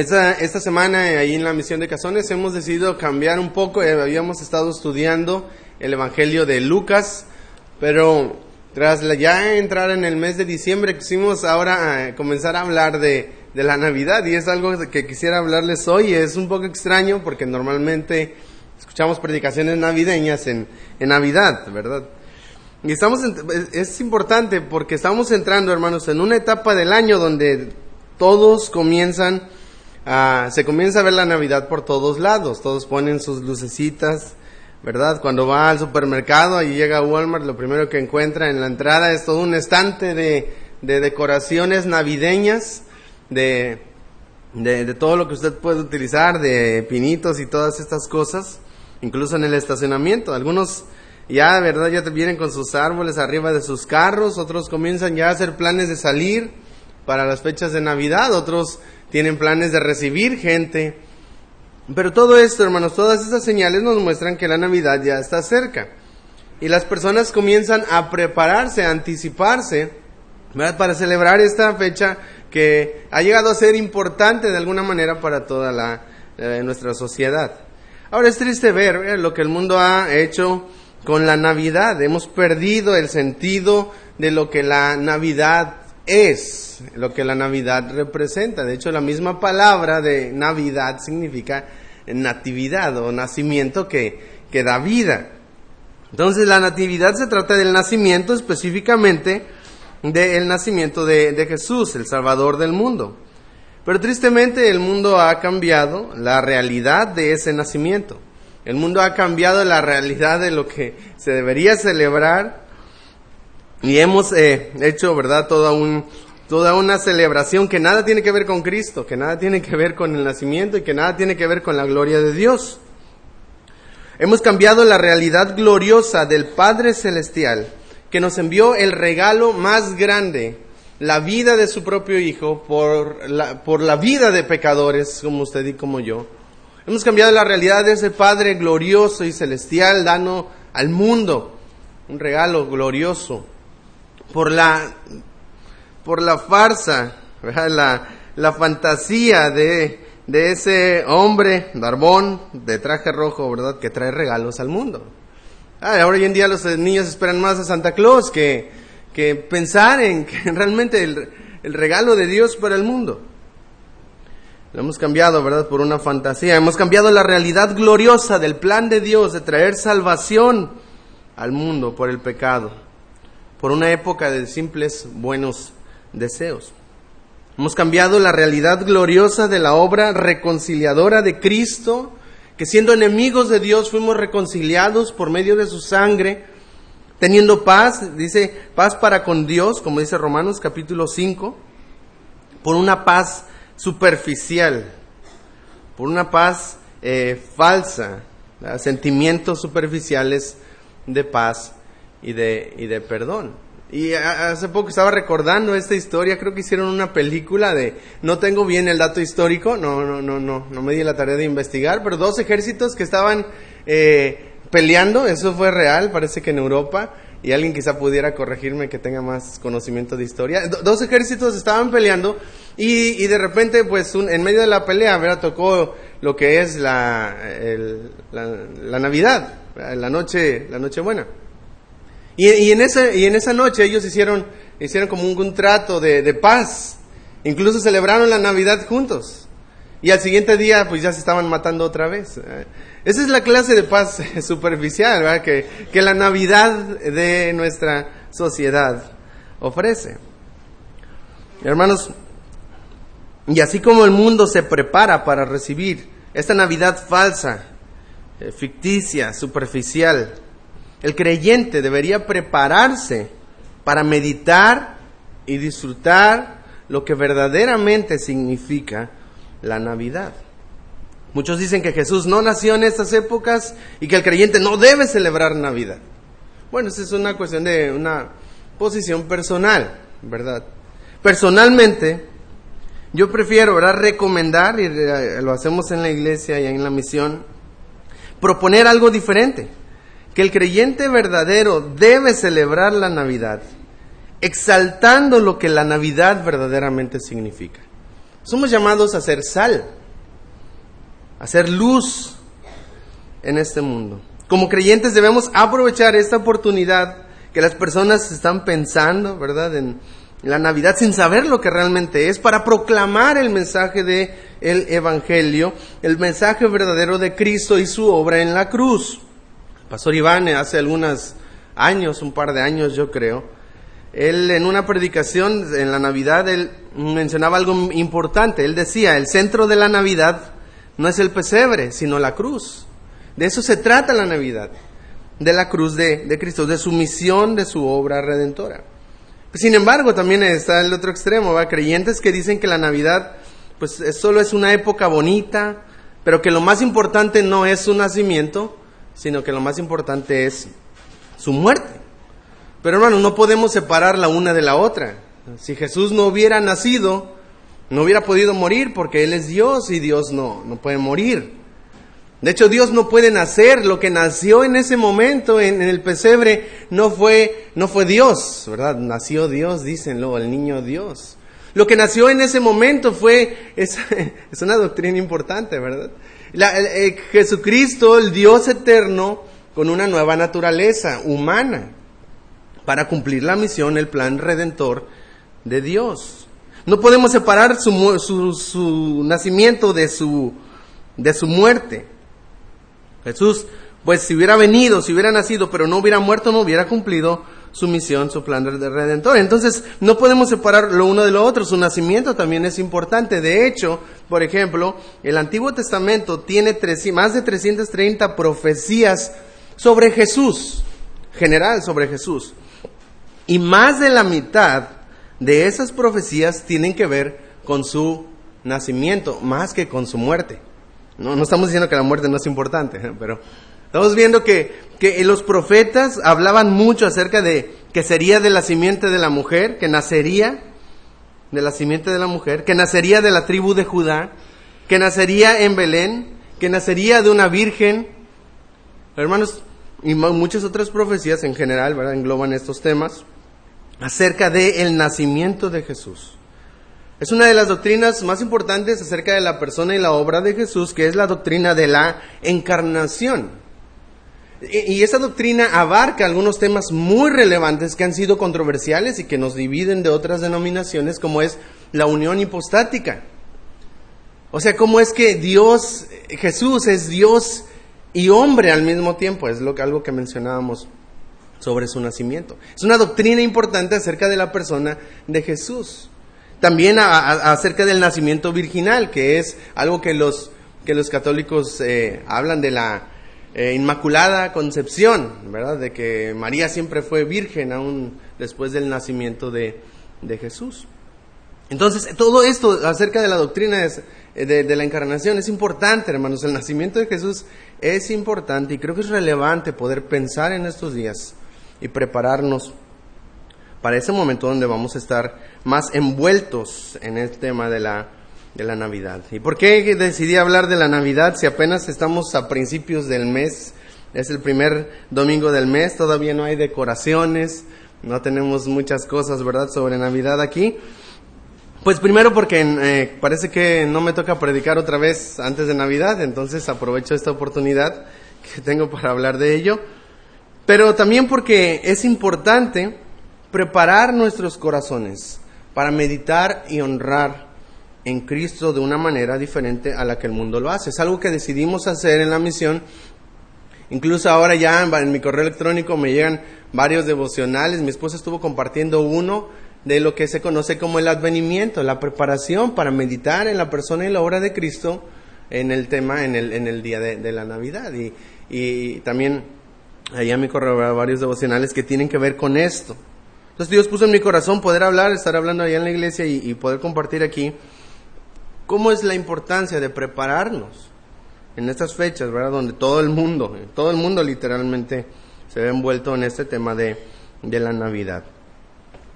Esta, esta semana, eh, ahí en la misión de Cazones, hemos decidido cambiar un poco. eh, habíamos estado estudiando el Evangelio de Lucas, pero tras la- ya entrar en el mes de diciembre, quisimos ahora eh, comenzar a hablar de, de la Navidad. Y es algo que quisiera hablarles hoy. Es un poco extraño porque normalmente escuchamos predicaciones navideñas en, en Navidad, ¿verdad? Y estamos, en- es importante porque estamos entrando, hermanos, en una etapa del año donde todos comienzan a, se comienza a ver la Navidad por todos lados, todos ponen sus lucecitas, ¿verdad? Cuando va al supermercado y llega a Walmart, lo primero que encuentra en la entrada es todo un estante de, de decoraciones navideñas, de, de, de todo lo que usted puede utilizar, de pinitos y todas estas cosas, incluso en el estacionamiento. Algunos ya, ¿verdad? Ya te vienen con sus árboles arriba de sus carros, otros comienzan ya a hacer planes de salir para las fechas de Navidad, otros tienen planes de recibir gente. Pero todo esto, hermanos, todas estas señales nos muestran que la Navidad ya está cerca. Y las personas comienzan a prepararse, a anticiparse. Para celebrar esta fecha que ha llegado a ser importante de alguna manera para toda la, eh, nuestra sociedad. Ahora es triste ver eh, lo que el mundo ha hecho con la Navidad. Hemos perdido el sentido de lo que la Navidad es, lo que la Navidad representa. De hecho, la misma palabra de Navidad significa natividad o nacimiento que, que da vida. Entonces, la natividad se trata del nacimiento específicamente del nacimiento de, de Jesús, el Salvador del mundo. Pero tristemente el mundo ha cambiado la realidad de ese nacimiento. El mundo ha cambiado la realidad de lo que se debería celebrar y hemos eh, hecho, ¿verdad?, toda, un, toda una celebración que nada tiene que ver con Cristo, que nada tiene que ver con el nacimiento y que nada tiene que ver con la gloria de Dios. Hemos cambiado la realidad gloriosa del Padre Celestial, que nos envió el regalo más grande, la vida de su propio Hijo, por la, por la vida de pecadores como usted y como yo. Hemos cambiado la realidad de ese Padre glorioso y celestial, dando al mundo un regalo glorioso por la, por la farsa, la, la fantasía de, de ese hombre barbón de traje rojo, ¿verdad? Que trae regalos al mundo. Ah, ahora hoy en día los niños esperan más a Santa Claus que, que pensar en que realmente el, el regalo de Dios para el mundo. Lo hemos cambiado, ¿verdad? Por una fantasía. Hemos cambiado la realidad gloriosa del plan de Dios de traer salvación al mundo por el pecado, por una época de simples buenos deseos. Hemos cambiado la realidad gloriosa de la obra reconciliadora de Cristo, que siendo enemigos de Dios fuimos reconciliados por medio de su sangre, teniendo paz, dice, paz para con Dios, como dice Romanos capítulo 5, por una paz superficial, por una paz eh, falsa, sentimientos superficiales de paz y de, y de perdón. Y hace poco estaba recordando esta historia, creo que hicieron una película de, no tengo bien el dato histórico, no, no, no, no, no me di la tarea de investigar, pero dos ejércitos que estaban eh, peleando, eso fue real, parece que en Europa, y alguien quizá pudiera corregirme que tenga más conocimiento de historia. Do- dos ejércitos estaban peleando y, y de repente, pues, un- en medio de la pelea, ¿verdad? Tocó lo que es la, la, la Navidad, la noche, la noche buena. Y, en esa, y en esa noche ellos hicieron, hicieron como un, trato de, paz. Incluso celebraron la Navidad juntos. Y al siguiente día, pues ya se estaban matando otra vez. Eh, Esa es la clase de paz superficial, que la Navidad de nuestra sociedad ofrece. Hermanos, y así como el mundo se prepara para recibir esta Navidad falsa, eh, ficticia, superficial, el creyente debería prepararse para meditar y disfrutar lo que verdaderamente significa la Navidad. Muchos dicen que Jesús no nació en estas épocas y que el creyente no debe celebrar Navidad. Bueno, esa es una cuestión de una posición personal, ¿verdad? Personalmente, yo prefiero, ¿verdad?, recomendar, y eh, lo hacemos en la iglesia y en la misión, proponer algo diferente. Que el creyente verdadero debe celebrar la Navidad, exaltando lo que la Navidad verdaderamente significa. Somos llamados a ser sal, a ser luz en este mundo. Como creyentes debemos aprovechar esta oportunidad que las personas están pensando, ¿verdad? En la Navidad sin saber lo que realmente es para proclamar el mensaje de el evangelio, el mensaje verdadero de Cristo y su obra en la cruz. Pastor Iván hace algunos años, un par de años yo creo, él en una predicación en la Navidad él mencionaba algo importante. Él decía, el centro de la Navidad no es el pesebre, sino la cruz. De eso se trata la Navidad, de la cruz de, Cristo, de su misión, de su obra redentora. Sin embargo, también está el otro extremo, ¿va? creyentes que dicen que la Navidad pues solo es una época bonita, pero que lo más importante no es su nacimiento, sino que lo más importante es su muerte. Pero hermanos, no podemos separar la una de la otra. Si Jesús no hubiera nacido, no hubiera podido morir porque Él es Dios y Dios no, no puede morir. De hecho, Dios no puede nacer. Lo que nació en ese momento en, el pesebre no fue, no fue Dios, ¿verdad? Nació Dios, dicen luego, el niño Dios. Lo que nació en ese momento fue, es, es una doctrina importante, ¿verdad? Jesucristo, el Dios eterno, con una nueva naturaleza humana, para cumplir la misión, el plan redentor de Dios. No podemos separar su, su, su nacimiento de su, de su muerte. Jesús, pues si hubiera venido, si hubiera nacido, pero no hubiera muerto, no hubiera cumplido su misión, su plan de redentor. Entonces, no podemos separar lo uno de lo otro. Su nacimiento también es importante. De hecho, por ejemplo, el Antiguo Testamento tiene más de 330 profecías sobre Jesús, general sobre Jesús. Y más de la mitad de esas profecías tienen que ver con su nacimiento, más que con su muerte. No, no estamos diciendo que la muerte no es importante, pero estamos viendo que, que los profetas hablaban mucho acerca de que sería de la simiente de la mujer, que nacería de la simiente de la mujer, que nacería de la tribu de Judá, que nacería en Belén, que nacería de una virgen. Hermanos, y muchas otras profecías en general. Engloban estos temas acerca del el nacimiento de Jesús. Es una de las doctrinas más importantes acerca de la persona y la obra de Jesús, que es la doctrina de la encarnación. Y esa doctrina abarca algunos temas muy relevantes que han sido controversiales y que nos dividen de otras denominaciones, como es la unión hipostática. O sea, cómo es que Dios, Jesús es Dios y hombre al mismo tiempo, es lo, algo que mencionábamos sobre su nacimiento. Es una doctrina importante acerca de la persona de Jesús. También acerca del nacimiento virginal, que es algo que los, que los católicos eh, hablan de la eh, Inmaculada Concepción, ¿verdad? De que María siempre fue virgen aún después del nacimiento de, de Jesús. Entonces, todo esto acerca de la doctrina eh, de, de, la encarnación es importante, hermanos. El nacimiento de Jesús es importante y creo que es relevante poder pensar en estos días y prepararnos para ese momento donde vamos a estar más envueltos en el tema de la, de la Navidad. ¿Y por qué decidí hablar de la Navidad si apenas estamos a principios del mes? Es el primer domingo del mes, todavía no hay decoraciones, no tenemos muchas cosas, ¿verdad?, sobre Navidad aquí. Pues primero porque eh, parece que no me toca predicar otra vez antes de Navidad, entonces aprovecho esta oportunidad que tengo para hablar de ello. Pero también porque es importante preparar nuestros corazones para meditar y honrar en Cristo de una manera diferente a la que el mundo lo hace. Es algo que decidimos hacer en la misión. Incluso ahora ya en mi correo electrónico me llegan varios devocionales. Mi esposa estuvo compartiendo uno de lo que se conoce como el advenimiento, la preparación para meditar en la persona y la obra de Cristo en el tema, en el, en el día de, la Navidad. Y, y también allá en mi correo varios devocionales que tienen que ver con esto. Entonces Dios puso en mi corazón poder hablar, estar hablando allá en la iglesia y, poder compartir aquí cómo es la importancia de prepararnos en estas fechas, ¿verdad? Donde todo el mundo, todo el mundo literalmente se ve envuelto en este tema de, de la Navidad.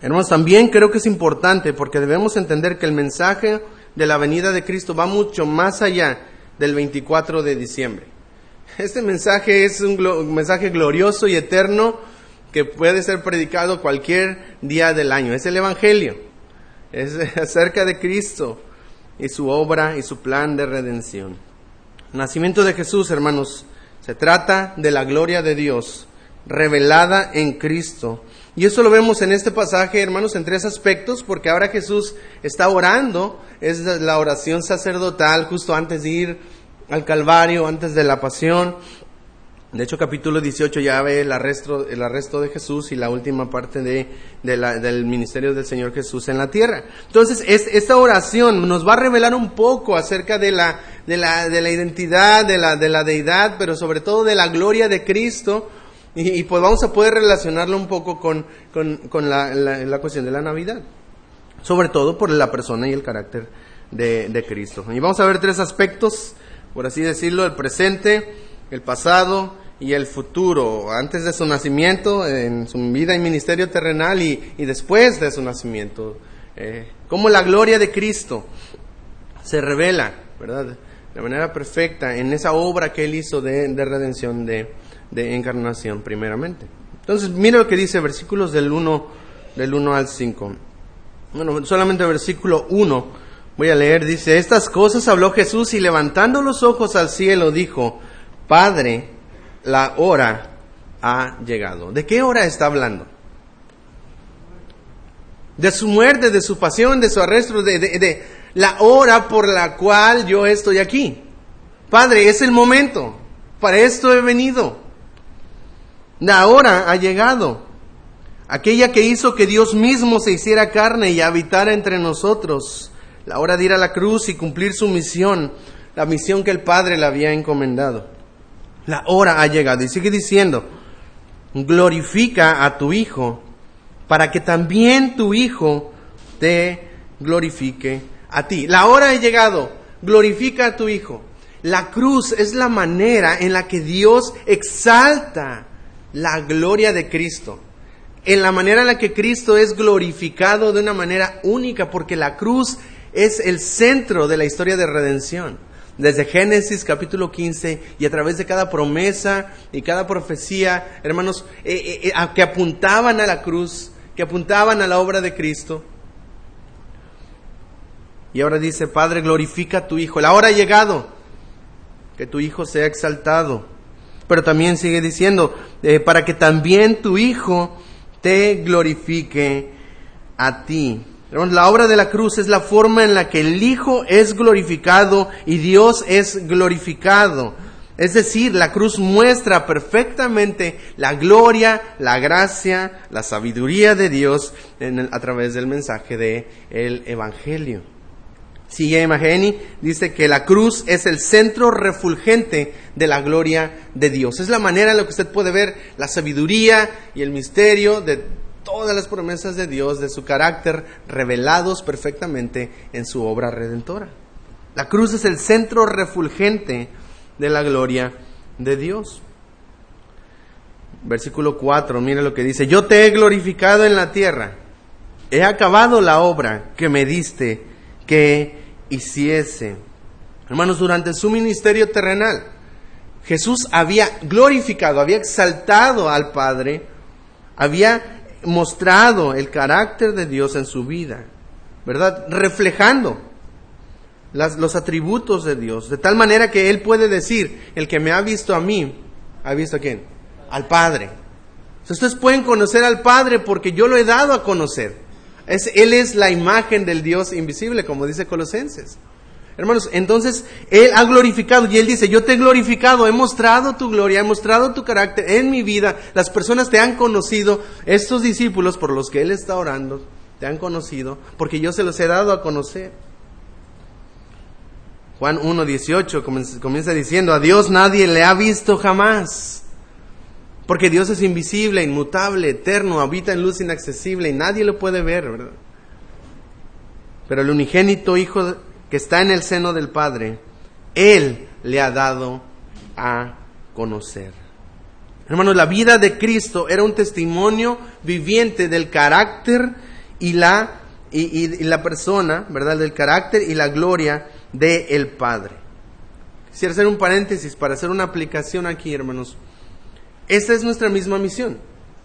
Hermanos, también creo que es importante porque debemos entender que el mensaje de la venida de Cristo va mucho más allá del 24 de diciembre. Este mensaje es un mensaje glorioso y eterno que puede ser predicado cualquier día del año. Es el Evangelio. Es acerca de Cristo. Y su obra y su plan de redención. Nacimiento de Jesús, hermanos, se trata de la gloria de Dios revelada en Cristo. Y eso lo vemos en este pasaje, hermanos, en tres aspectos, porque ahora Jesús está orando, es la oración sacerdotal justo antes de ir al Calvario, antes de la pasión. De hecho, capítulo 18 ya ve el arresto, el arresto de Jesús y la última parte de, del ministerio del Señor Jesús en la tierra. Entonces, es, esta oración nos va a revelar un poco acerca de la, de la, de la identidad, de la, de la deidad, pero sobre todo de la gloria de Cristo. Y, pues vamos a poder relacionarlo un poco con, con, con la, la, cuestión de la Navidad. Sobre todo por la persona y el carácter de, de Cristo. Y vamos a ver tres aspectos, por así decirlo, el presente, el pasado y el futuro, antes de su nacimiento, en su vida y ministerio terrenal y, y después de su nacimiento. Eh, como la gloria de Cristo se revela, ¿verdad? De manera perfecta en esa obra que Él hizo de, de redención, de, de, encarnación, primeramente. Entonces, mira lo que dice versículos del 1, del 1 al 5. Bueno, solamente versículo 1 voy a leer, dice, estas cosas habló Jesús y levantando los ojos al cielo dijo, Padre, la hora ha llegado. ¿De qué hora está hablando? De su muerte, de su pasión, de su arresto, de, de, la hora por la cual yo estoy aquí. Padre, es el momento. Para esto he venido. La hora ha llegado. Aquella que hizo que Dios mismo se hiciera carne y habitara entre nosotros. La hora de ir a la cruz y cumplir su misión, la misión que el Padre le había encomendado. La hora ha llegado. Y sigue diciendo, glorifica a tu Hijo para que también tu Hijo te glorifique a ti. La hora ha llegado. Glorifica a tu Hijo. La cruz es la manera en la que Dios exalta la gloria de Cristo. En la manera en la que Cristo es glorificado de una manera única, porque la cruz es el centro de la historia de redención desde Génesis capítulo 15 y a través de cada promesa y cada profecía, hermanos, eh, eh, eh, que apuntaban a la cruz, que apuntaban a la obra de Cristo. Y ahora dice, Padre, glorifica a tu Hijo. La hora ha llegado, que tu Hijo sea exaltado. Pero también sigue diciendo, para que también tu Hijo te glorifique a ti. La obra de la cruz es la forma en la que el Hijo es glorificado y Dios es glorificado. Es decir, la cruz muestra perfectamente la gloria, la gracia, la sabiduría de Dios a través del mensaje del el Evangelio. Sigue Imageni, dice que la cruz es el centro refulgente de la gloria de Dios. Es la manera en la que usted puede ver la sabiduría y el misterio de todas las promesas de Dios, de su carácter, revelados perfectamente en su obra redentora. La cruz es el centro refulgente de la gloria de Dios. Versículo 4, mire lo que dice, yo te he glorificado en la tierra, he acabado la obra que me diste que hiciese. Hermanos, durante su ministerio terrenal, Jesús había glorificado, había exaltado al Padre, había mostrado el carácter de Dios en su vida, ¿verdad? Reflejando los atributos de Dios, de tal manera que Él puede decir, el que me ha visto a mí, ¿ha visto a quién? Al Padre. ustedes pueden conocer al Padre porque yo lo he dado a conocer. Es, él es la imagen del Dios invisible, como dice Colosenses. Hermanos, entonces Él ha glorificado y Él dice, yo te he glorificado, he mostrado tu gloria, he mostrado tu carácter en mi vida, las personas te han conocido, estos discípulos por los que Él está orando, te han conocido, porque yo se los he dado a conocer. Juan 1.18 comienza diciendo, a Dios nadie le ha visto jamás, porque Dios es invisible, inmutable, eterno, habita en luz inaccesible y nadie lo puede ver, ¿verdad? Pero el unigénito Hijo que está en el seno del Padre, Él le ha dado a conocer. Hermanos, la vida de Cristo era un testimonio viviente del carácter y la, y, la persona, ¿verdad? Del carácter y la gloria del el Padre. Quisiera hacer un paréntesis para hacer una aplicación aquí, hermanos. Esta es nuestra misma misión.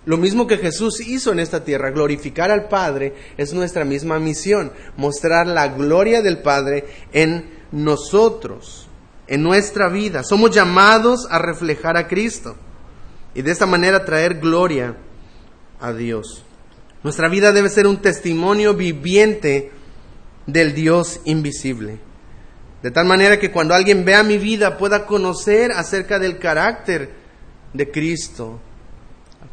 Lo mismo que Jesús hizo en esta tierra, glorificar al Padre, es nuestra misma misión, mostrar la gloria del Padre en nosotros, en nuestra vida. Somos llamados a reflejar a Cristo y de esta manera traer gloria a Dios. Nuestra vida debe ser un testimonio viviente del Dios invisible. De tal manera que cuando alguien vea mi vida pueda conocer acerca del carácter de Cristo,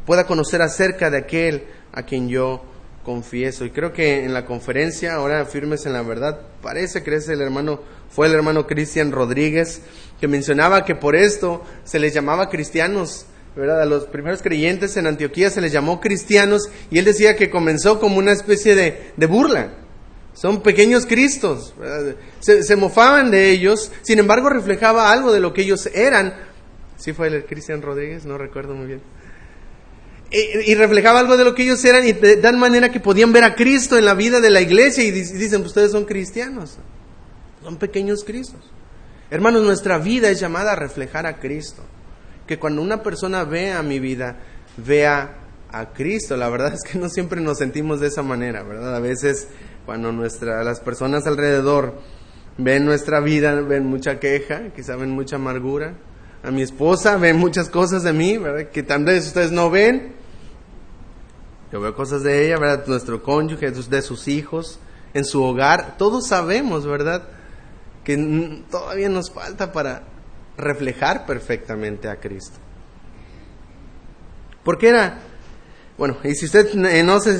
pueda conocer acerca de aquel a quien yo confieso. Y creo que en la conferencia, ahora firmes en la verdad, parece que es el hermano, fue el hermano Cristian Rodríguez, que mencionaba que por esto se les llamaba cristianos, ¿verdad? A los primeros creyentes en Antioquía se les llamó cristianos y él decía que comenzó como una especie de, de burla. Son pequeños cristos. Se, se, mofaban de ellos, sin embargo reflejaba algo de lo que ellos eran. ¿Sí fue el Cristian Rodríguez? No recuerdo muy bien y, reflejaba algo de lo que ellos eran y de tal manera que podían ver a Cristo en la vida de la iglesia y dicen, ustedes son cristianos, son pequeños Cristos. Hermanos, nuestra vida es llamada a reflejar a Cristo. Que cuando una persona vea mi vida, vea a Cristo. La verdad es que no siempre nos sentimos de esa manera, ¿verdad? A veces cuando nuestra, las personas alrededor ven nuestra vida, ven mucha queja, quizá ven mucha amargura. A mi esposa ven muchas cosas de mí, ¿verdad? Que tal vez ustedes no ven. Yo veo cosas de ella, ¿verdad? Nuestro cónyuge, de sus hijos, en su hogar. Todos sabemos, ¿verdad? Que todavía nos falta para reflejar perfectamente a Cristo. Porque era, bueno, y si usted no se,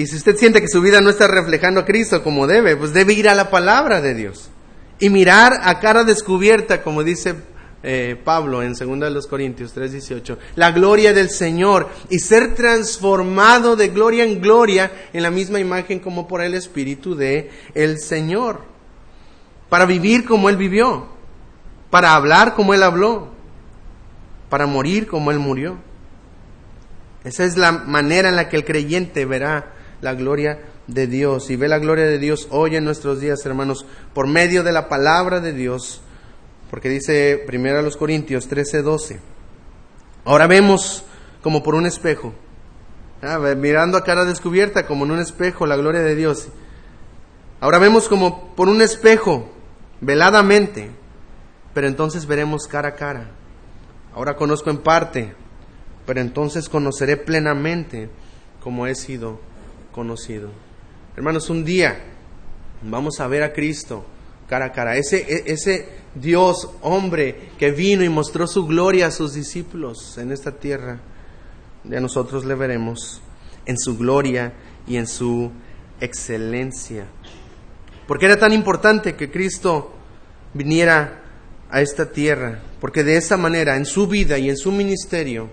y si usted siente que su vida no está reflejando a Cristo como debe, pues debe ir a la palabra de Dios y mirar a cara descubierta, como dice eh, Pablo en 2 de los Corintios 3:18, la gloria del Señor y ser transformado de gloria en gloria en la misma imagen como por el Espíritu de el Señor, para vivir como Él vivió, para hablar como Él habló, para morir como Él murió. Esa es la manera en la que el creyente verá la gloria de Dios y ve la gloria de Dios hoy en nuestros días, hermanos, por medio de la palabra de Dios porque dice primero a los Corintios 13, 12. Ahora vemos como por un espejo, ah, mirando a cara descubierta como en un espejo la gloria de Dios. Ahora vemos como por un espejo, veladamente, pero entonces veremos cara a cara. Ahora conozco en parte, pero entonces conoceré plenamente como he sido conocido. Hermanos, un día vamos a ver a Cristo cara a cara. Ese, e, ese Dios, hombre, que vino y mostró su gloria a sus discípulos en esta tierra, ya nosotros le veremos en su gloria y en su excelencia. Porque era tan importante que Cristo viniera a esta tierra, porque de esa manera, en su vida y en su ministerio,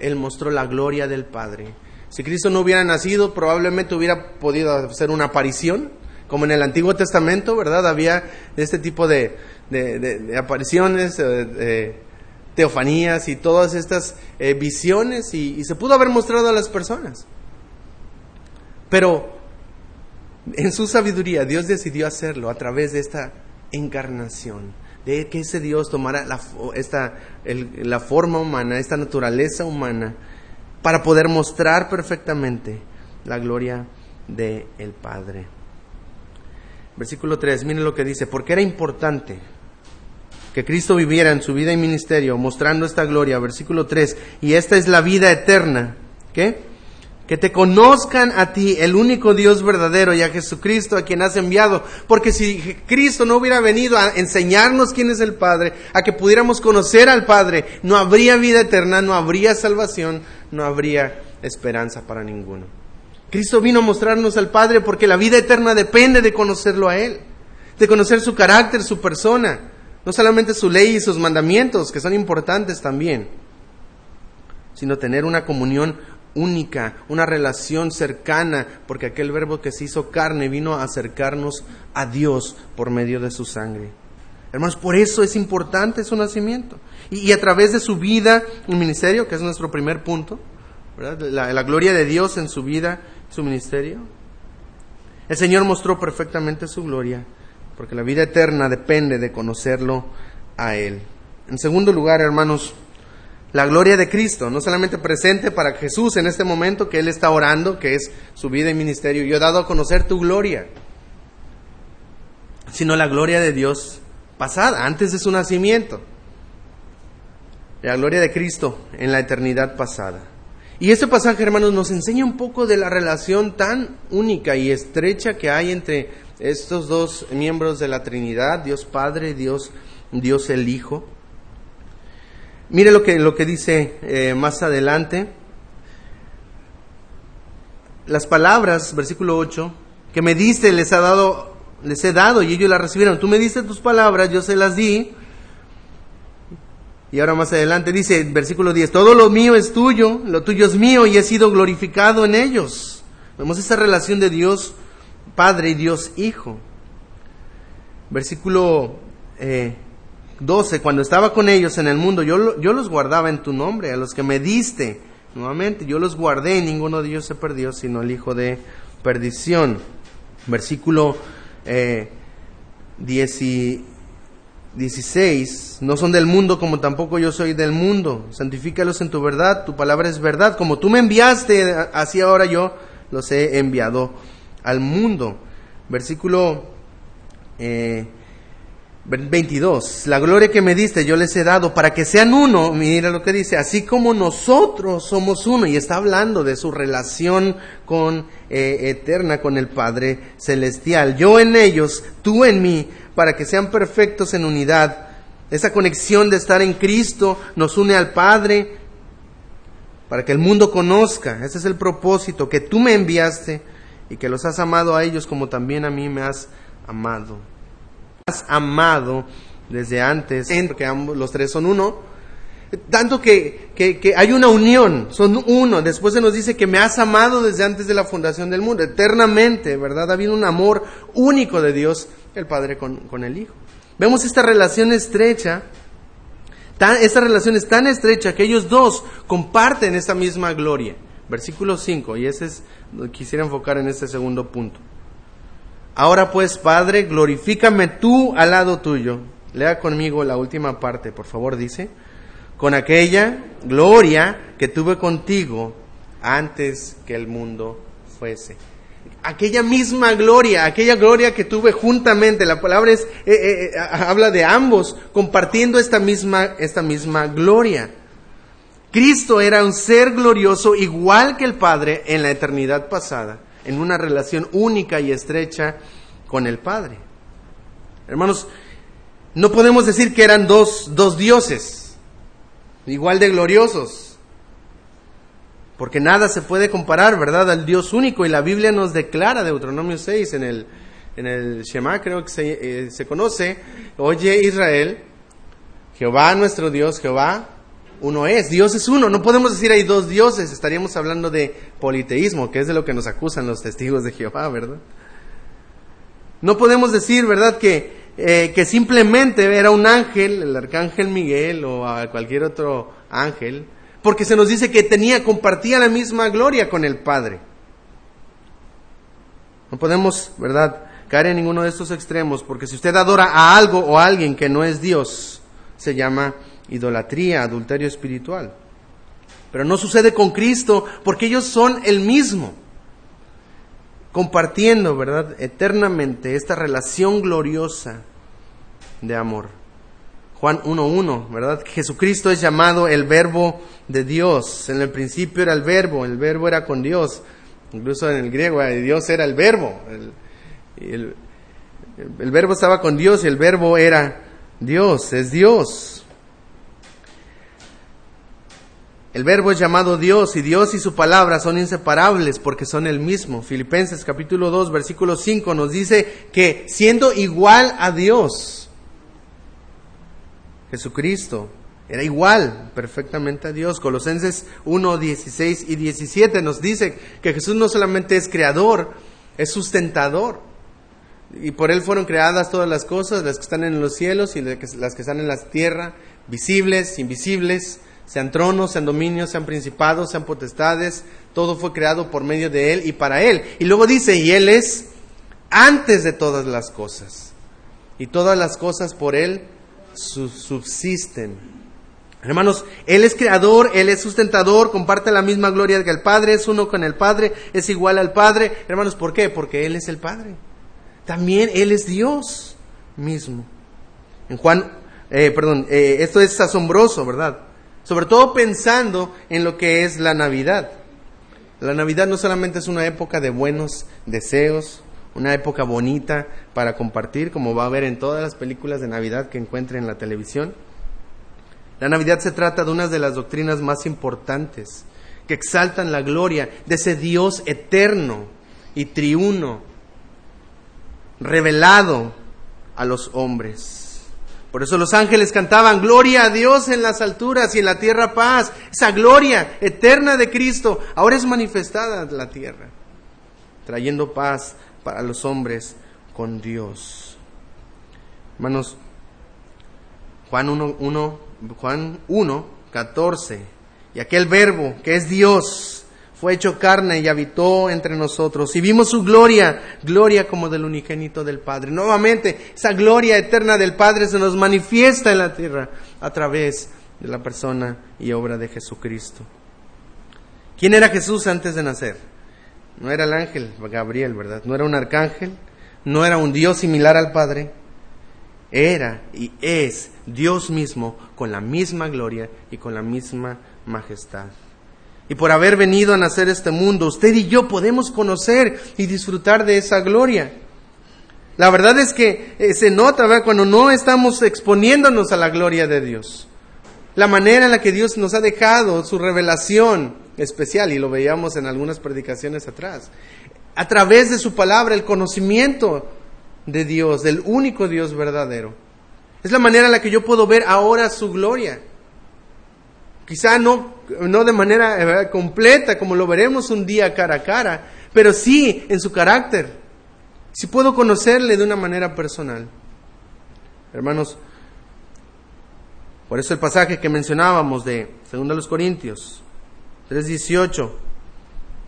Él mostró la gloria del Padre. Si Cristo no hubiera nacido, probablemente hubiera podido hacer una aparición, como en el Antiguo Testamento, ¿verdad? Había este tipo de, de, apariciones, de, teofanías y todas estas eh, visiones y, se pudo haber mostrado a las personas. Pero en su sabiduría Dios decidió hacerlo a través de esta encarnación, de que ese Dios tomara la, esta, la forma humana, esta naturaleza humana, para poder mostrar perfectamente la gloria del el Padre. Versículo 3, miren lo que dice, porque era importante que Cristo viviera en su vida y ministerio mostrando esta gloria. Versículo 3, y esta es la vida eterna. ¿Qué? Que te conozcan a ti, el único Dios verdadero, y a Jesucristo a quien has enviado. Porque si Cristo no hubiera venido a enseñarnos quién es el Padre, a que pudiéramos conocer al Padre, no habría vida eterna, no habría salvación, no habría esperanza para ninguno. Cristo vino a mostrarnos al Padre porque la vida eterna depende de conocerlo a Él, de conocer su carácter, su persona, no solamente su ley y sus mandamientos, que son importantes también, sino tener una comunión única, una relación cercana, porque aquel verbo que se hizo carne vino a acercarnos a Dios por medio de su sangre. Hermanos, por eso es importante su nacimiento. Y, a través de su vida y ministerio, que es nuestro primer punto, la, la, gloria de Dios en su vida su ministerio? El Señor mostró perfectamente su gloria, porque la vida eterna depende de conocerlo a Él. En segundo lugar, hermanos, la gloria de Cristo, no solamente presente para Jesús en este momento que Él está orando, que es su vida y ministerio. Yo he dado a conocer tu gloria, sino la gloria de Dios pasada, antes de su nacimiento. La gloria de Cristo en la eternidad pasada. Y este pasaje, hermanos, nos enseña un poco de la relación tan única y estrecha que hay entre estos dos miembros de la Trinidad, Dios Padre, Dios, Dios el Hijo. Mire lo que, lo que dice eh, más adelante. Las palabras, versículo 8, que me diste les ha dado, les he dado y ellos las recibieron. Tú me diste tus palabras, yo se las di. Y ahora más adelante dice, versículo 10, todo lo mío es tuyo, lo tuyo es mío y he sido glorificado en ellos. Vemos esa relación de Dios Padre y Dios Hijo. Versículo eh, 12, cuando estaba con ellos en el mundo, yo, yo los guardaba en tu nombre, a los que me diste. Nuevamente, yo los guardé y ninguno de ellos se perdió, sino el hijo de perdición. Versículo eh, 16, no son del mundo como tampoco yo soy del mundo. Santifícalos en tu verdad, tu palabra es verdad. Como tú me enviaste, así ahora yo los he enviado al mundo. Versículo eh, 22. La gloria que me diste yo les he dado para que sean uno. Mira lo que dice. Así como nosotros somos uno. Y está hablando de su relación con eh, eterna con el Padre celestial. Yo en ellos, tú en mí, para que sean perfectos en unidad. Esa conexión de estar en Cristo nos une al Padre para que el mundo conozca. Ese es el propósito que tú me enviaste y que los has amado a ellos como también a mí me has amado. Has amado desde antes, porque ambos, los tres son uno, tanto que, que, hay una unión, son uno. Después se nos dice que me has amado desde antes de la fundación del mundo, eternamente, ¿verdad? Ha habido un amor único de Dios, el Padre con, con el Hijo. Vemos esta relación estrecha, tan, esta relación es tan estrecha que ellos dos comparten esta misma gloria. Versículo 5, y ese es, quisiera enfocar en este segundo punto. Ahora pues, Padre, glorifícame tú al lado tuyo. Lea conmigo la última parte, por favor, dice, con aquella gloria que tuve contigo antes que el mundo fuese. Aquella misma gloria, aquella gloria que tuve juntamente, la palabra es, eh, eh, eh, habla de ambos compartiendo esta misma, esta misma gloria. Cristo era un ser glorioso igual que el Padre en la eternidad pasada, en una relación única y estrecha con el Padre. Hermanos, no podemos decir que eran dos, dos dioses, igual de gloriosos, porque nada se puede comparar, ¿verdad?, al Dios único. Y la Biblia nos declara, Deuteronomio 6, en el, en el Shema, creo que se, eh, se conoce, oye Israel, Jehová nuestro Dios, Jehová uno es, Dios es uno, no podemos decir hay dos dioses, estaríamos hablando de politeísmo, que es de lo que nos acusan los testigos de Jehová, ¿verdad? No podemos decir, ¿verdad?, que, eh, que simplemente era un ángel, el arcángel Miguel o a cualquier otro ángel, porque se nos dice que tenía, compartía la misma gloria con el Padre. No podemos, ¿verdad?, caer en ninguno de estos extremos, porque si usted adora a algo o a alguien que no es Dios, se llama idolatría, adulterio espiritual. Pero no sucede con Cristo porque ellos son el mismo, compartiendo, ¿verdad?, eternamente esta relación gloriosa de amor. Juan 1.1, ¿verdad? Jesucristo es llamado el verbo de Dios. En el principio era el verbo, el verbo era con Dios. Incluso en el griego, eh, Dios era el verbo. El, el verbo estaba con Dios y el verbo era Dios, es Dios. El verbo es llamado Dios y Dios y su palabra son inseparables porque son el mismo. Filipenses capítulo 2 versículo 5 nos dice que siendo igual a Dios, Jesucristo era igual perfectamente a Dios. Colosenses 1, 16 y 17 nos dice que Jesús no solamente es creador, es sustentador. Y por Él fueron creadas todas las cosas, las que están en los cielos y las que están en la tierra, visibles, invisibles sean tronos, sean dominios, sean principados, sean potestades, todo fue creado por medio de Él y para Él. Y luego dice, y Él es antes de todas las cosas, y todas las cosas por Él subsisten. Hermanos, Él es creador, Él es sustentador, comparte la misma gloria que el Padre, es uno con el Padre, es igual al Padre. Hermanos, ¿por qué? Porque Él es el Padre. También Él es Dios mismo. En Juan, eh, perdón, eh, esto es asombroso, ¿verdad? Sobre todo pensando en lo que es la Navidad. La Navidad no solamente es una época de buenos deseos, una época bonita para compartir, como va a ver en todas las películas de Navidad que encuentre en la televisión la Navidad se trata de una de las doctrinas más importantes que exaltan la gloria de ese Dios eterno y triuno, revelado a los hombres. Por eso los ángeles cantaban, gloria a Dios en las alturas y en la tierra paz. Esa gloria eterna de Cristo ahora es manifestada en la tierra, trayendo paz para los hombres con Dios. Hermanos, Juan 1, Juan 1, 14. Y aquel verbo que es Dios fue hecho carne y habitó entre nosotros. Y vimos su gloria, gloria como del unigénito del Padre. Nuevamente, esa gloria eterna del Padre se nos manifiesta en la tierra a través de la persona y obra de Jesucristo. ¿Quién era Jesús antes de nacer? No era el ángel Gabriel, ¿verdad? No era un arcángel, no era un Dios similar al Padre era y es Dios mismo con la misma gloria y con la misma majestad. Y por haber venido a nacer este mundo, usted y yo podemos conocer y disfrutar de esa gloria. La verdad es que eh, se nota cuando no estamos exponiéndonos a la gloria de Dios. La manera en la que Dios nos ha dejado su revelación especial, y lo veíamos en algunas predicaciones atrás, a través de su palabra, el conocimiento de Dios, del único Dios verdadero. Es la manera en la que yo puedo ver ahora su gloria. Quizá no, no de manera eh, completa, como lo veremos un día cara a cara, pero sí en su carácter. Si puedo conocerle de una manera personal. Hermanos, por eso el pasaje que mencionábamos de 2 Corintios 3:18,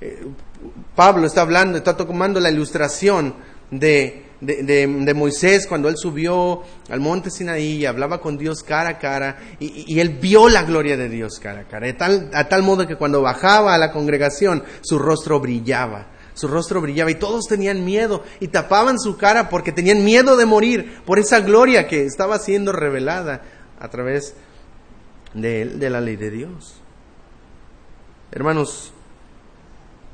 eh, Pablo está hablando, está tomando la ilustración de de, Moisés cuando él subió al monte Sinaí y hablaba con Dios cara a cara y, él vio la gloria de Dios cara a cara, tal, a tal modo que cuando bajaba a la congregación su rostro brillaba, su rostro brillaba y todos tenían miedo y tapaban su cara porque tenían miedo de morir por esa gloria que estaba siendo revelada a través de, de la ley de Dios. Hermanos,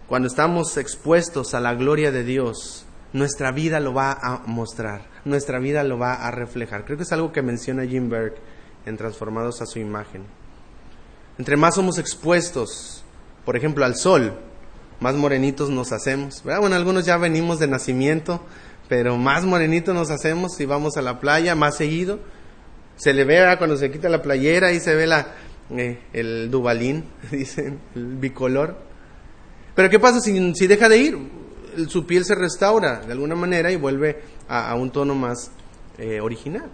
cuando estamos expuestos a la gloria de Dios, nuestra vida lo va a mostrar, nuestra vida lo va a reflejar. Creo que es algo que menciona Jim Berg en Transformados a su imagen. Entre más somos expuestos, por ejemplo, al sol, más morenitos nos hacemos. Bueno, algunos ya venimos de nacimiento, pero más morenitos nos hacemos si vamos a la playa más seguido. Se le ve cuando se quita la playera y se ve la, eh, el dubalín, dicen, el bicolor. Pero ¿qué pasa si, si deja de ir? su piel se restaura de alguna manera y vuelve a, un tono más eh, original.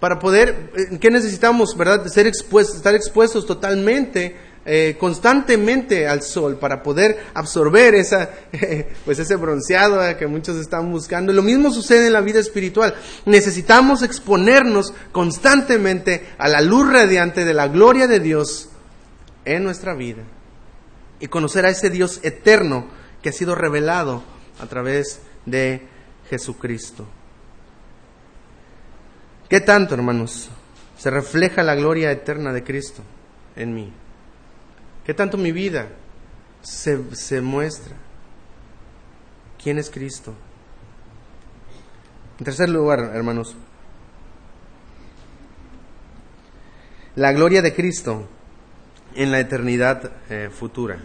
Para poder, eh, ¿qué necesitamos, verdad? Ser expuestos, estar expuestos totalmente, eh, constantemente al sol para poder absorber esa, pues ese bronceado que muchos están buscando. Lo mismo sucede en la vida espiritual. Necesitamos exponernos constantemente a la luz radiante de la gloria de Dios en nuestra vida y conocer a ese Dios eterno que ha sido revelado a través de Jesucristo. ¿Qué tanto, hermanos, se refleja la gloria eterna de Cristo en mí? ¿Qué tanto mi vida se, se muestra? ¿Quién es Cristo? En tercer lugar, hermanos, la gloria de Cristo en la eternidad eh, futura.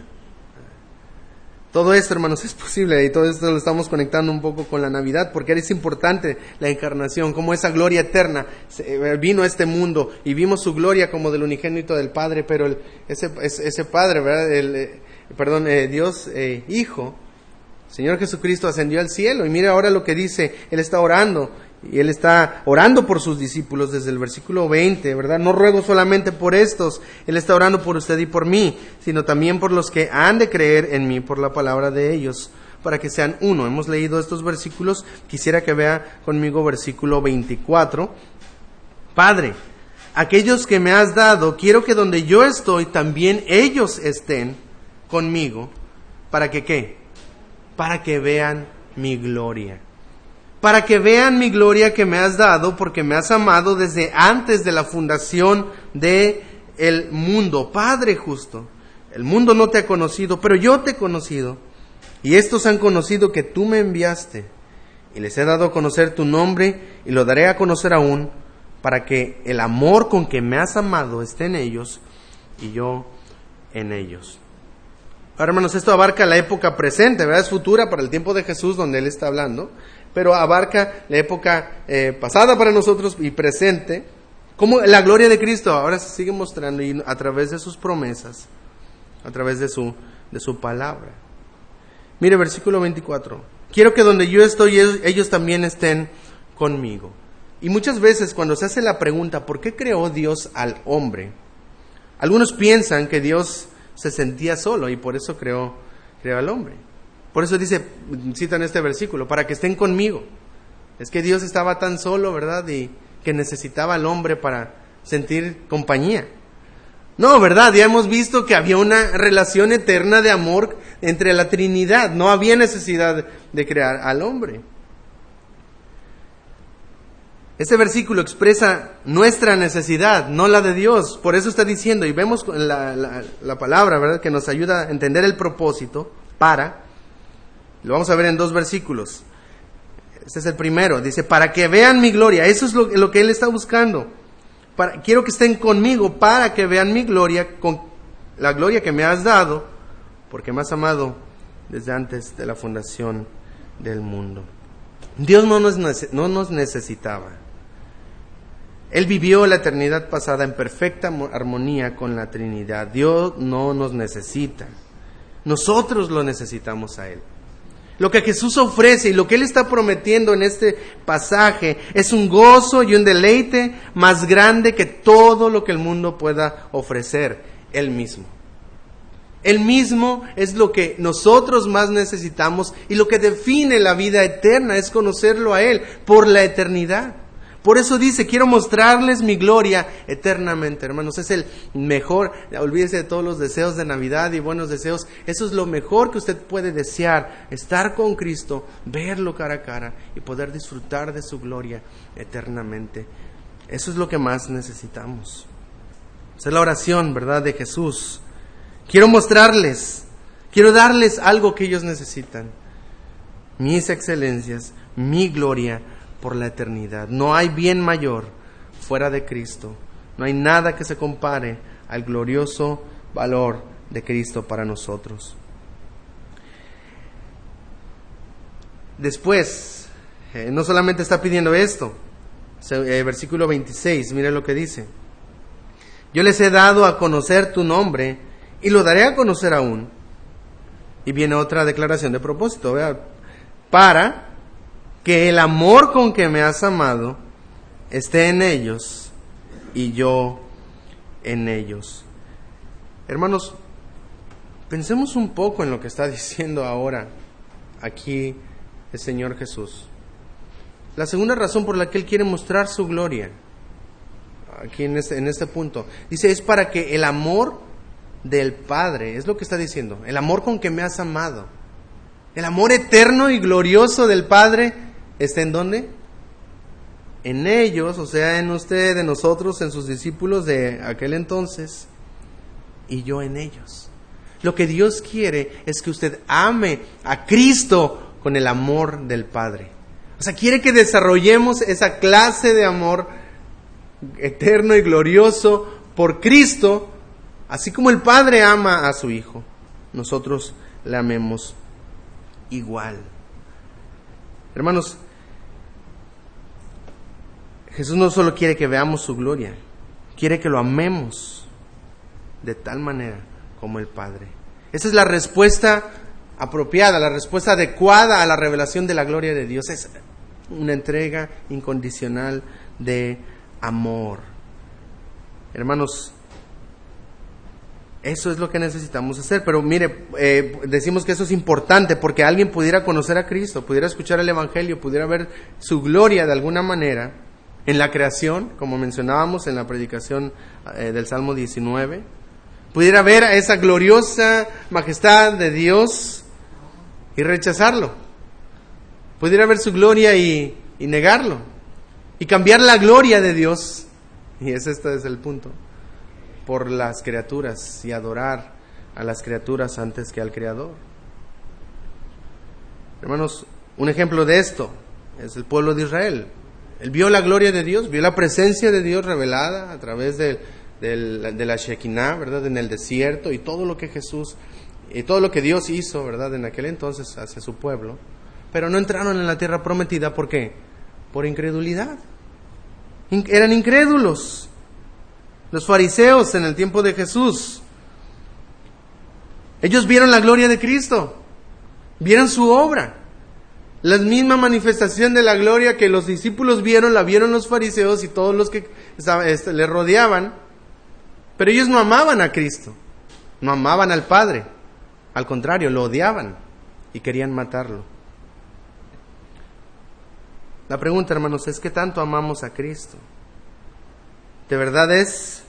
Todo esto, hermanos, es posible y todo esto lo estamos conectando un poco con la Navidad porque es importante la encarnación, como esa gloria eterna eh, vino a este mundo y vimos su gloria como del unigénito del Padre, pero ese, ese, Padre, ¿verdad? El, eh, perdón, eh, Dios Hijo, Señor Jesucristo ascendió al cielo y mire ahora lo que dice, Él está orando y él está orando por sus discípulos desde el versículo 20, ¿verdad? No ruego solamente por estos, él está orando por usted y por mí, sino también por los que han de creer en mí por la palabra de ellos, para que sean uno. Hemos leído estos versículos, quisiera que vea conmigo versículo 24. Padre, aquellos que me has dado, quiero que donde yo estoy también ellos estén conmigo, para que qué? Para que vean mi gloria. Para que vean mi gloria que me has dado, porque me has amado desde antes de la fundación de el mundo. Padre justo, el mundo no te ha conocido, pero yo te he conocido. Y estos han conocido que tú me enviaste. Y les he dado a conocer tu nombre y lo daré a conocer aún para que el amor con que me has amado esté en ellos y yo en ellos. Ahora, hermanos, esto abarca la época presente, ¿verdad? Es futura para el tiempo de Jesús donde Él está hablando, pero abarca la época eh, pasada para nosotros y presente, como la gloria de Cristo ahora se sigue mostrando y a través de sus promesas, a través de su, de su palabra. Mire, versículo 24. Quiero que donde yo estoy, ellos también estén conmigo. Y muchas veces cuando se hace la pregunta, ¿por qué creó Dios al hombre? Algunos piensan que Dios se sentía solo y por eso creó, creó al hombre. Por eso dice, citan este versículo, para que estén conmigo. Es que Dios estaba tan solo, ¿verdad? Y que necesitaba al hombre para sentir compañía. No, ¿verdad? Ya hemos visto que había una relación eterna de amor entre la Trinidad. No había necesidad de crear al hombre. Este versículo expresa nuestra necesidad, no la de Dios. Por eso está diciendo, y vemos la, la, palabra, ¿verdad?, que nos ayuda a entender el propósito para. Lo vamos a ver en dos versículos. Este es el primero. Dice, para que vean mi gloria. Eso es lo, que Él está buscando. Para, quiero que estén conmigo para que vean mi gloria, con la gloria que me has dado, porque me has amado desde antes de la fundación del mundo. Dios no nos, no nos necesitaba. Él vivió la eternidad pasada en perfecta armonía con la Trinidad. Dios no nos necesita. Nosotros lo necesitamos a Él. Lo que Jesús ofrece y lo que Él está prometiendo en este pasaje es un gozo y un deleite más grande que todo lo que el mundo pueda ofrecer, Él mismo. Él mismo es lo que nosotros más necesitamos y lo que define la vida eterna es conocerlo a Él por la eternidad. Por eso dice, quiero mostrarles mi gloria eternamente, hermanos. Es el mejor, olvídese de todos los deseos de Navidad y buenos deseos. Eso es lo mejor que usted puede desear, estar con Cristo, verlo cara a cara y poder disfrutar de su gloria eternamente. Eso es lo que más necesitamos. Esa es la oración, ¿verdad?, de Jesús. Quiero mostrarles, quiero darles algo que ellos necesitan. Mis excelencias, mi gloria por la eternidad. No hay bien mayor fuera de Cristo. No hay nada que se compare al glorioso valor de Cristo para nosotros. Después, eh, no solamente está pidiendo esto, eh, versículo 26, mire lo que dice. Yo les he dado a conocer tu nombre y lo daré a conocer aún. Y viene otra declaración de propósito, para que el amor con que me has amado esté en ellos y yo en ellos. Hermanos, pensemos un poco en lo que está diciendo ahora aquí el Señor Jesús. La segunda razón por la que Él quiere mostrar su gloria, aquí en este, en este punto, dice, es para que el amor del Padre, es lo que está diciendo, el amor con que me has amado, el amor eterno y glorioso del Padre, está en dónde? En ellos, o sea, en usted, en nosotros, en sus discípulos de aquel entonces, y yo en ellos. Lo que Dios quiere es que usted ame a Cristo con el amor del Padre. O sea, quiere que desarrollemos esa clase de amor eterno y glorioso por Cristo, así como el Padre ama a su Hijo. Nosotros le amemos igual. Hermanos, Jesús no solo quiere que veamos su gloria, quiere que lo amemos de tal manera como el Padre. Esa es la respuesta apropiada, la respuesta adecuada a la revelación de la gloria de Dios. Es una entrega incondicional de amor. Hermanos, eso es lo que necesitamos hacer. Pero mire, eh, decimos que eso es importante porque alguien pudiera conocer a Cristo, pudiera escuchar el Evangelio, pudiera ver su gloria de alguna manera en la creación, como mencionábamos en la predicación eh, del Salmo 19. Pudiera ver a esa gloriosa majestad de Dios y rechazarlo. Pudiera ver su gloria y, negarlo. Y cambiar la gloria de Dios, y ese este es el punto, por las criaturas y adorar a las criaturas antes que al Creador. Hermanos, un ejemplo de esto es el pueblo de Israel. Él vio la gloria de Dios, vio la presencia de Dios revelada a través de, la Shekinah, ¿verdad? En el desierto y todo lo que Jesús y todo lo que Dios hizo, ¿verdad? En aquel entonces hacia su pueblo. Pero no entraron en la tierra prometida, ¿por qué? Por incredulidad. eran incrédulos. Los fariseos en el tiempo de Jesús. Ellos vieron la gloria de Cristo. Vieron su obra. La misma manifestación de la gloria que los discípulos vieron, la vieron los fariseos y todos los que este, le rodeaban. Pero ellos no amaban a Cristo. No amaban al Padre. Al contrario, lo odiaban y querían matarlo. La pregunta, hermanos, es ¿qué tanto amamos a Cristo? De verdad es,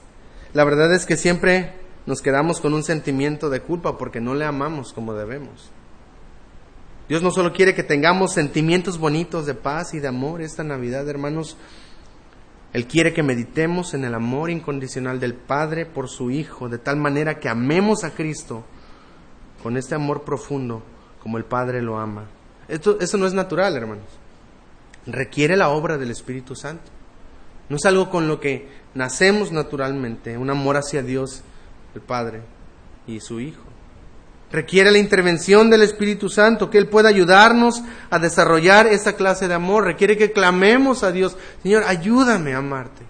la verdad es que siempre nos quedamos con un sentimiento de culpa porque no le amamos como debemos. Dios no solo quiere que tengamos sentimientos bonitos de paz y de amor esta Navidad, hermanos, Él quiere que meditemos en el amor incondicional del Padre por su Hijo, de tal manera que amemos a Cristo con este amor profundo como el Padre lo ama. Esto, eso no es natural, hermanos. Requiere la obra del Espíritu Santo. No es algo con lo que nacemos naturalmente, un amor hacia Dios el Padre y su Hijo. Requiere la intervención del Espíritu Santo, que Él pueda ayudarnos a desarrollar esa clase de amor. Requiere que clamemos a Dios, Señor, ayúdame a amarte.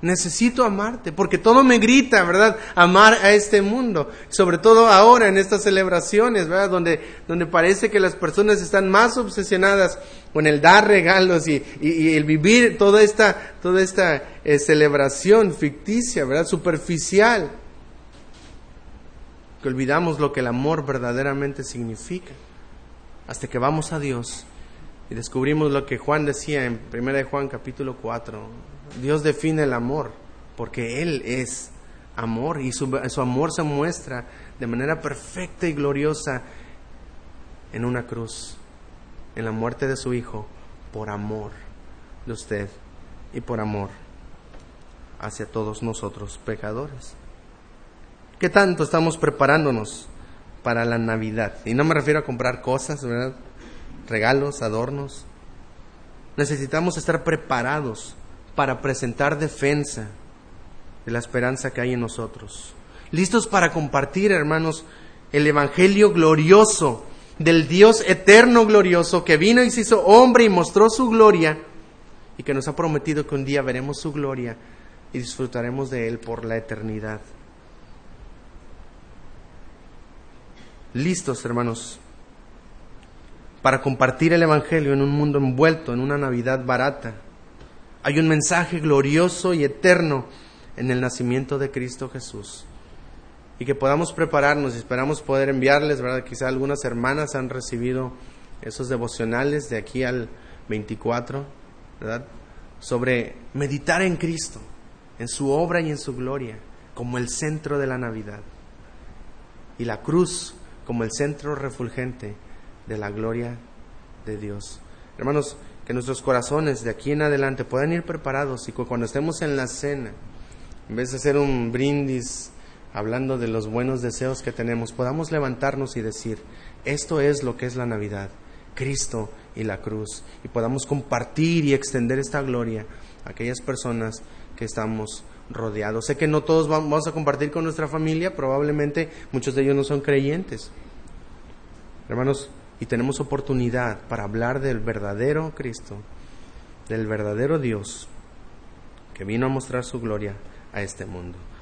Necesito amarte, porque todo me grita, ¿verdad? Amar a este mundo. Sobre todo ahora en estas celebraciones, ¿verdad? Donde, donde parece que las personas están más obsesionadas con el dar regalos y, y, el vivir toda esta, toda esta eh, celebración ficticia, ¿verdad? Superficial que olvidamos lo que el amor verdaderamente significa, hasta que vamos a Dios y descubrimos lo que Juan decía en 1 Juan capítulo 4. Dios define el amor, porque Él es amor y su, su amor se muestra de manera perfecta y gloriosa en una cruz, en la muerte de su Hijo, por amor de usted y por amor hacia todos nosotros pecadores. ¿Qué tanto estamos preparándonos para la Navidad? Y no me refiero a comprar cosas, ¿verdad? Regalos, adornos. Necesitamos estar preparados para presentar defensa de la esperanza que hay en nosotros. Listos para compartir, hermanos, el Evangelio glorioso del Dios eterno glorioso que vino y se hizo hombre y mostró su gloria y que nos ha prometido que un día veremos su gloria y disfrutaremos de él por la eternidad. Listos, hermanos, para compartir el Evangelio en un mundo envuelto en una Navidad barata. Hay un mensaje glorioso y eterno en el nacimiento de Cristo Jesús. Y que podamos prepararnos y esperamos poder enviarles, ¿verdad? Quizá algunas hermanas han recibido esos devocionales de aquí al 24, ¿verdad? Sobre meditar en Cristo, en su obra y en su gloria, como el centro de la Navidad. Y la cruz como el centro refulgente de la gloria de Dios. Hermanos, que nuestros corazones de aquí en adelante puedan ir preparados y cuando estemos en la cena, en vez de hacer un brindis hablando de los buenos deseos que tenemos, podamos levantarnos y decir, esto es lo que es la Navidad, Cristo y la cruz, y podamos compartir y extender esta gloria a aquellas personas que estamos rodeados. Sé que no todos vamos a compartir con nuestra familia, probablemente muchos de ellos no son creyentes. Hermanos, y tenemos oportunidad para hablar del verdadero Cristo, del verdadero Dios que vino a mostrar su gloria a este mundo.